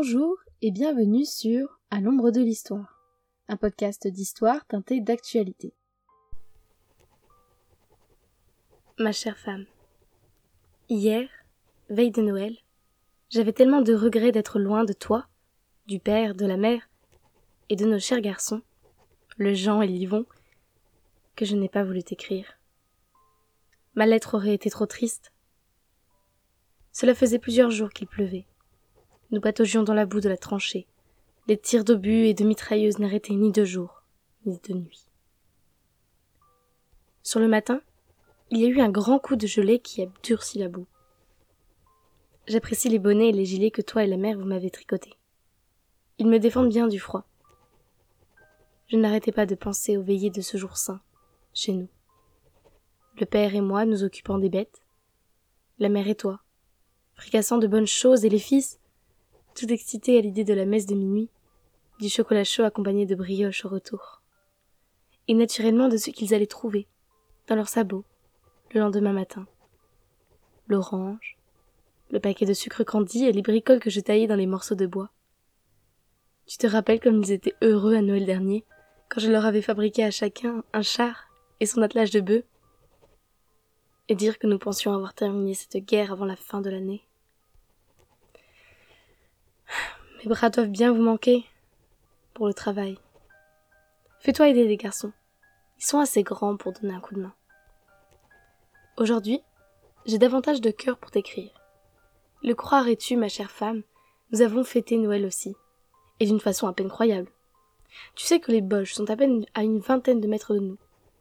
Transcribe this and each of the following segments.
Bonjour et bienvenue sur À l'ombre de l'histoire, un podcast d'histoire teinté d'actualité. Ma chère femme, hier, veille de Noël, j'avais tellement de regrets d'être loin de toi, du père, de la mère et de nos chers garçons, le Jean et l'Yvon, que je n'ai pas voulu t'écrire. Ma lettre aurait été trop triste. Cela faisait plusieurs jours qu'il pleuvait. Nous pataugions dans la boue de la tranchée. Les tirs d'obus et de mitrailleuses n'arrêtaient ni de jour, ni de nuit. Sur le matin, il y a eu un grand coup de gelée qui a durci la boue. J'apprécie les bonnets et les gilets que toi et la mère vous m'avez tricotés. Ils me défendent bien du froid. Je n'arrêtais pas de penser aux veillées de ce jour saint, chez nous. Le père et moi nous occupant des bêtes, la mère et toi, fricassant de bonnes choses et les fils, tout excités à l'idée de la messe de minuit, du chocolat chaud accompagné de brioches au retour. Et naturellement de ce qu'ils allaient trouver, dans leurs sabots, le lendemain matin. L'orange, le paquet de sucre candi et les bricoles que je taillais dans les morceaux de bois. Tu te rappelles comme ils étaient heureux à Noël dernier, quand je leur avais fabriqué à chacun un char et son attelage de bœufs Et dire que nous pensions avoir terminé cette guerre avant la fin de l'année. Mes bras doivent bien vous manquer pour le travail. Fais-toi aider les garçons. Ils sont assez grands pour donner un coup de main. Aujourd'hui, j'ai davantage de cœur pour t'écrire. Le croirais-tu, ma chère femme, nous avons fêté Noël aussi, et d'une façon à peine croyable. Tu sais que les Boches sont à peine à une vingtaine de mètres de nous,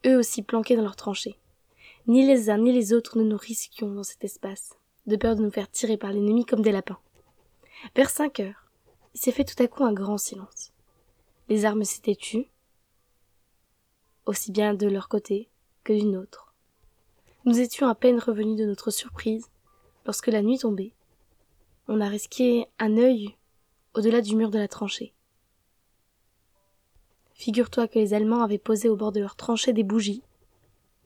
eux aussi planqués dans leurs tranchées. Ni les uns ni les autres ne nous risquions dans cet espace, de peur de nous faire tirer par l'ennemi comme des lapins. Vers cinq heures, il s'est fait tout à coup un grand silence. Les armes s'étaient tues, aussi bien de leur côté que du nôtre. Nous étions à peine revenus de notre surprise lorsque la nuit tombait. On a risqué un œil au-delà du mur de la tranchée. Figure-toi que les Allemands avaient posé au bord de leur tranchée des bougies,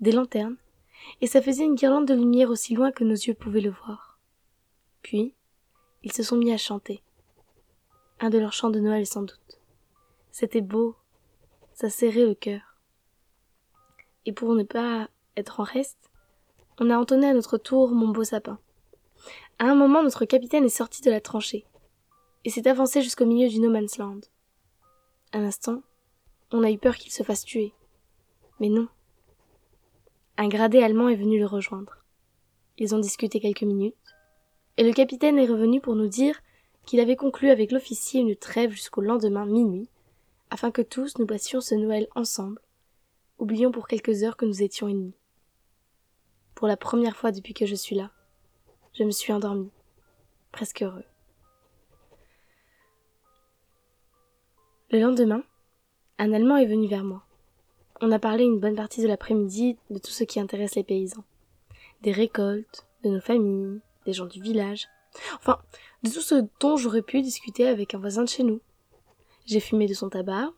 des lanternes, et ça faisait une guirlande de lumière aussi loin que nos yeux pouvaient le voir. Puis, ils se sont mis à chanter un de leurs chants de Noël sans doute. C'était beau, ça serrait le cœur. Et pour ne pas être en reste, on a entonné à notre tour mon beau sapin. À un moment, notre capitaine est sorti de la tranchée et s'est avancé jusqu'au milieu du No Man's Land. Un instant, on a eu peur qu'il se fasse tuer. Mais non. Un gradé allemand est venu le rejoindre. Ils ont discuté quelques minutes, et le capitaine est revenu pour nous dire qu'il avait conclu avec l'officier une trêve jusqu'au lendemain minuit, afin que tous nous passions ce Noël ensemble, oublions pour quelques heures que nous étions ennemis. Pour la première fois depuis que je suis là, je me suis endormi, presque heureux. Le lendemain, un Allemand est venu vers moi. On a parlé une bonne partie de l'après-midi de tout ce qui intéresse les paysans. Des récoltes, de nos familles, des gens du village, Enfin, de tout ce dont j'aurais pu discuter avec un voisin de chez nous. J'ai fumé de son tabac,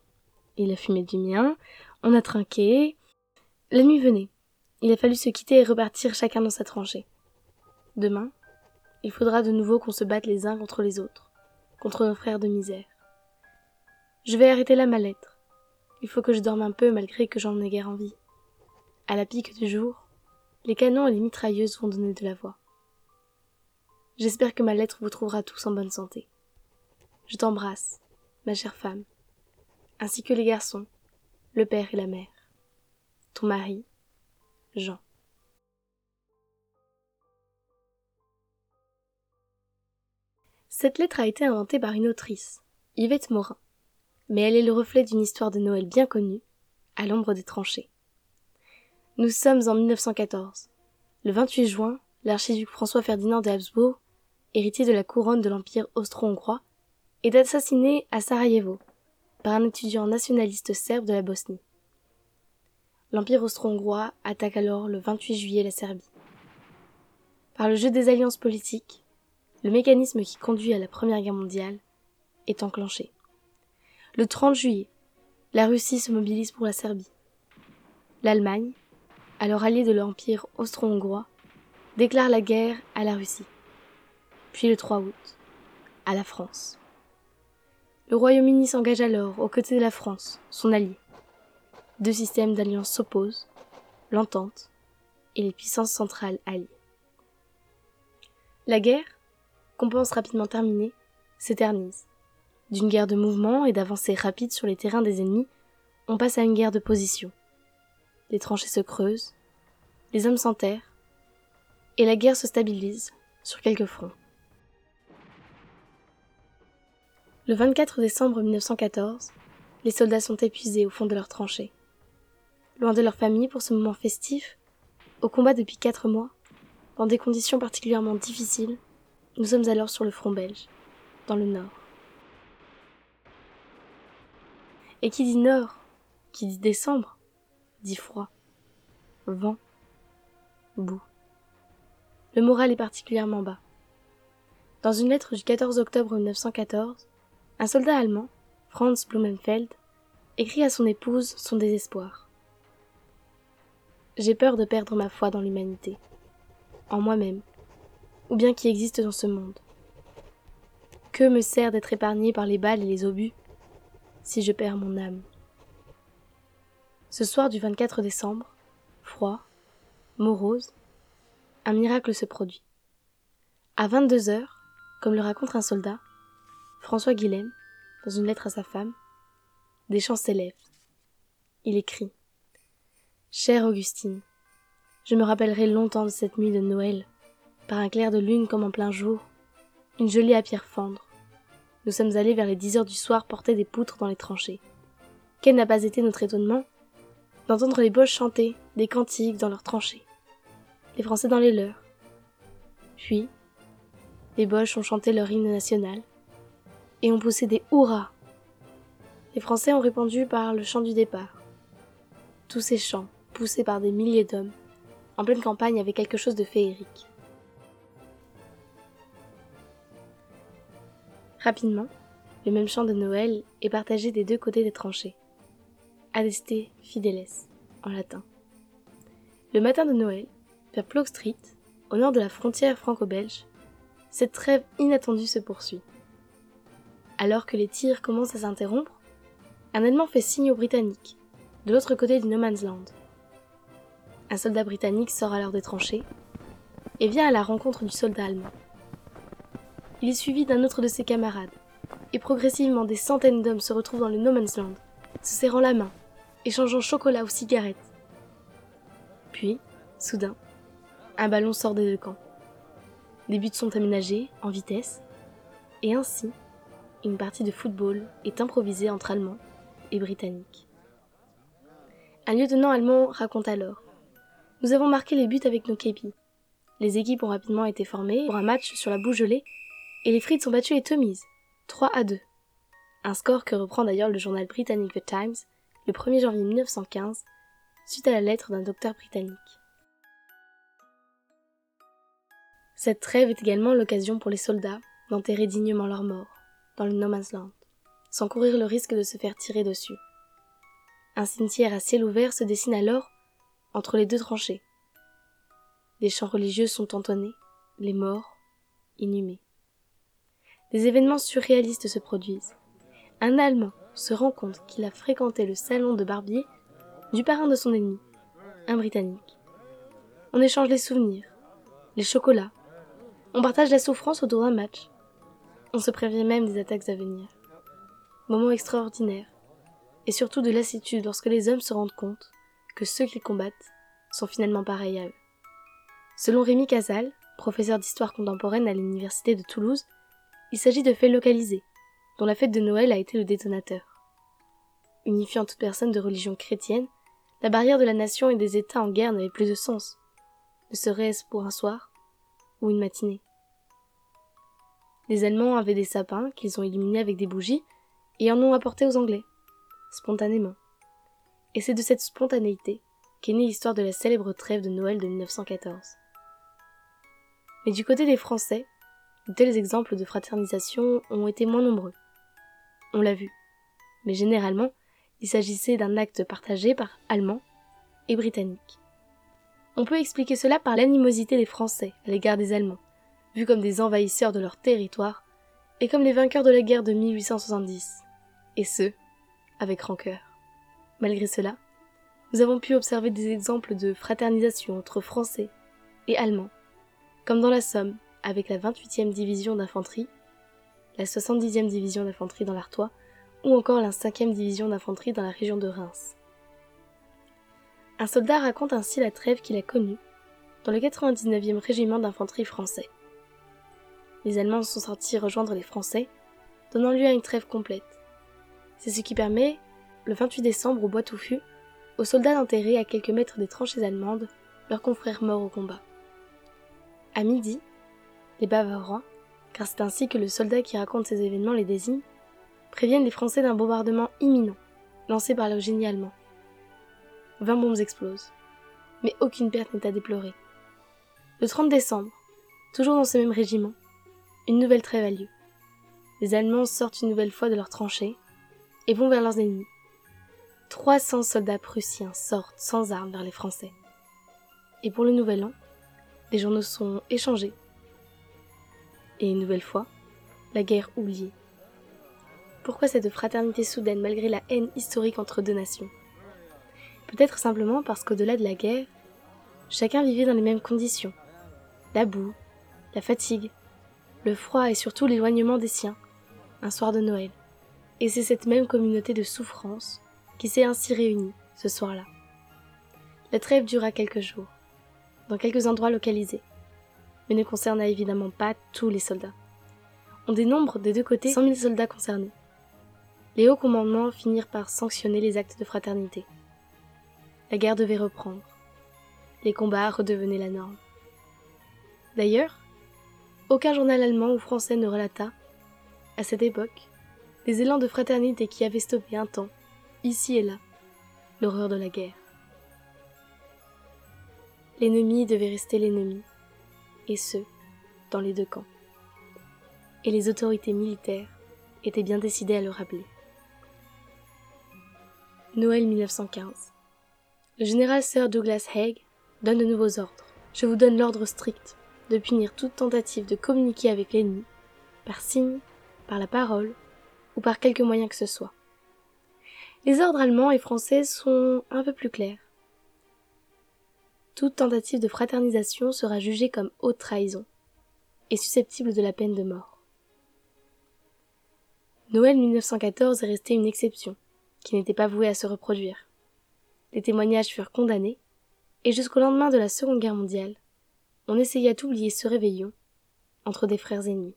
il a fumé du mien, on a trinqué. La nuit venait. Il a fallu se quitter et repartir chacun dans sa tranchée. Demain, il faudra de nouveau qu'on se batte les uns contre les autres, contre nos frères de misère. Je vais arrêter là ma lettre. Il faut que je dorme un peu malgré que j'en ai guère envie. À la pique du jour, les canons et les mitrailleuses vont donner de la voix. J'espère que ma lettre vous trouvera tous en bonne santé. Je t'embrasse, ma chère femme, ainsi que les garçons, le père et la mère. Ton mari, Jean. Cette lettre a été inventée par une autrice, Yvette Morin, mais elle est le reflet d'une histoire de Noël bien connue, à l'ombre des tranchées. Nous sommes en 1914. Le 28 juin, l'archiduc François Ferdinand de héritier de la couronne de l'Empire austro-hongrois, est assassiné à Sarajevo par un étudiant nationaliste serbe de la Bosnie. L'Empire austro-hongrois attaque alors le 28 juillet la Serbie. Par le jeu des alliances politiques, le mécanisme qui conduit à la Première Guerre mondiale est enclenché. Le 30 juillet, la Russie se mobilise pour la Serbie. L'Allemagne, alors alliée de l'Empire austro-hongrois, déclare la guerre à la Russie puis le 3 août, à la France. Le Royaume-Uni s'engage alors aux côtés de la France, son allié. Deux systèmes d'alliance s'opposent, l'entente et les puissances centrales alliées. La guerre, qu'on pense rapidement terminée, s'éternise. D'une guerre de mouvement et d'avancée rapide sur les terrains des ennemis, on passe à une guerre de position. Les tranchées se creusent, les hommes s'enterrent, et la guerre se stabilise sur quelques fronts. Le 24 décembre 1914, les soldats sont épuisés au fond de leurs tranchées. Loin de leur famille pour ce moment festif, au combat depuis quatre mois, dans des conditions particulièrement difficiles, nous sommes alors sur le front belge, dans le nord. Et qui dit nord, qui dit décembre, dit froid, vent, boue. Le moral est particulièrement bas. Dans une lettre du 14 octobre 1914, un soldat allemand, Franz Blumenfeld, écrit à son épouse son désespoir. J'ai peur de perdre ma foi dans l'humanité, en moi-même, ou bien qui existe dans ce monde. Que me sert d'être épargné par les balles et les obus si je perds mon âme? Ce soir du 24 décembre, froid, morose, un miracle se produit. À 22 heures, comme le raconte un soldat, François Guilhem, dans une lettre à sa femme, des chants s'élèvent. Il écrit Chère Augustine, je me rappellerai longtemps de cette nuit de Noël, par un clair de lune comme en plein jour, une gelée à pierre fendre. Nous sommes allés vers les dix heures du soir porter des poutres dans les tranchées. Quel n'a pas été notre étonnement d'entendre les Boches chanter des cantiques dans leurs tranchées, les Français dans les leurs. Puis, les Boches ont chanté leur hymne national, et ont poussé des hurrahs. Les Français ont répondu par le chant du départ. Tous ces chants, poussés par des milliers d'hommes, en pleine campagne avaient quelque chose de féerique. Rapidement, le même chant de Noël est partagé des deux côtés des tranchées. Adeste Fideles, en latin. Le matin de Noël, vers Plough Street, au nord de la frontière franco-belge, cette trêve inattendue se poursuit. Alors que les tirs commencent à s'interrompre, un Allemand fait signe aux Britanniques, de l'autre côté du No Man's Land. Un soldat britannique sort alors des tranchées et vient à la rencontre du soldat allemand. Il est suivi d'un autre de ses camarades, et progressivement des centaines d'hommes se retrouvent dans le No Man's Land, se serrant la main, échangeant chocolat ou cigarettes. Puis, soudain, un ballon sort des deux camps. Les buts sont aménagés, en vitesse, et ainsi, une partie de football est improvisée entre Allemands et Britanniques. Un lieutenant allemand raconte alors Nous avons marqué les buts avec nos képis. Les équipes ont rapidement été formées pour un match sur la boue gelée et les frites ont battu les Tommies, 3 à 2. Un score que reprend d'ailleurs le journal britannique The Times le 1er janvier 1915 suite à la lettre d'un docteur britannique. Cette trêve est également l'occasion pour les soldats d'enterrer dignement leurs morts dans le No Man's Land, sans courir le risque de se faire tirer dessus. Un cimetière à ciel ouvert se dessine alors entre les deux tranchées. Des chants religieux sont entonnés, les morts inhumés. Des événements surréalistes se produisent. Un Allemand se rend compte qu'il a fréquenté le salon de barbier du parrain de son ennemi, un Britannique. On échange les souvenirs, les chocolats, on partage la souffrance autour d'un match. On se prévient même des attaques à venir. Moment extraordinaire, et surtout de lassitude lorsque les hommes se rendent compte que ceux qu'ils combattent sont finalement pareils à eux. Selon Rémi Casal, professeur d'histoire contemporaine à l'université de Toulouse, il s'agit de faits localisés, dont la fête de Noël a été le détonateur. Unifiant toute personne de religion chrétienne, la barrière de la nation et des États en guerre n'avait plus de sens, ne serait-ce pour un soir ou une matinée. Les Allemands avaient des sapins qu'ils ont illuminés avec des bougies et en ont apporté aux Anglais, spontanément. Et c'est de cette spontanéité qu'est née l'histoire de la célèbre trêve de Noël de 1914. Mais du côté des Français, de tels exemples de fraternisation ont été moins nombreux. On l'a vu. Mais généralement, il s'agissait d'un acte partagé par Allemands et Britanniques. On peut expliquer cela par l'animosité des Français à l'égard des Allemands, vus comme des envahisseurs de leur territoire, et comme les vainqueurs de la guerre de 1870, et ce, avec rancœur. Malgré cela, nous avons pu observer des exemples de fraternisation entre Français et Allemands, comme dans la Somme avec la 28e division d'infanterie, la 70e division d'infanterie dans l'Artois, ou encore la 5e division d'infanterie dans la région de Reims. Un soldat raconte ainsi la trêve qu'il a connue dans le 99e régiment d'infanterie français. Les Allemands sont sortis rejoindre les Français, donnant lieu à une trêve complète. C'est ce qui permet, le 28 décembre au bois touffu, aux soldats d'enterrer à quelques mètres des tranchées allemandes leurs confrères morts au combat. À midi, les Bavarois, car c'est ainsi que le soldat qui raconte ces événements les désigne, préviennent les Français d'un bombardement imminent, lancé par le génie allemand. Vingt bombes explosent, mais aucune perte n'est à déplorer. Le 30 décembre, toujours dans ce même régiment, une nouvelle trêve a. Les Allemands sortent une nouvelle fois de leurs tranchées et vont vers leurs ennemis. 300 soldats prussiens sortent sans armes vers les Français. Et pour le nouvel an, les journaux sont échangés. Et une nouvelle fois, la guerre oubliée. Pourquoi cette fraternité soudaine malgré la haine historique entre deux nations? Peut-être simplement parce qu'au-delà de la guerre, chacun vivait dans les mêmes conditions. La boue, la fatigue, le froid et surtout l'éloignement des siens, un soir de Noël. Et c'est cette même communauté de souffrance qui s'est ainsi réunie ce soir-là. La trêve dura quelques jours, dans quelques endroits localisés, mais ne concerna évidemment pas tous les soldats. On dénombre des deux côtés 100 000 soldats concernés les hauts commandements finirent par sanctionner les actes de fraternité. La guerre devait reprendre. Les combats redevenaient la norme. D'ailleurs, aucun journal allemand ou français ne relata, à cette époque, les élans de fraternité qui avaient stoppé un temps, ici et là, l'horreur de la guerre. L'ennemi devait rester l'ennemi, et ce, dans les deux camps. Et les autorités militaires étaient bien décidées à le rappeler. Noël 1915. Le général Sir Douglas Haig donne de nouveaux ordres. Je vous donne l'ordre strict de punir toute tentative de communiquer avec l'ennemi, par signe, par la parole, ou par quelque moyen que ce soit. Les ordres allemands et français sont un peu plus clairs. Toute tentative de fraternisation sera jugée comme haute trahison et susceptible de la peine de mort. Noël 1914 est resté une exception qui n'était pas voué à se reproduire. Les témoignages furent condamnés, et jusqu'au lendemain de la Seconde Guerre mondiale, on essaya d'oublier ce réveillon entre des frères ennemis.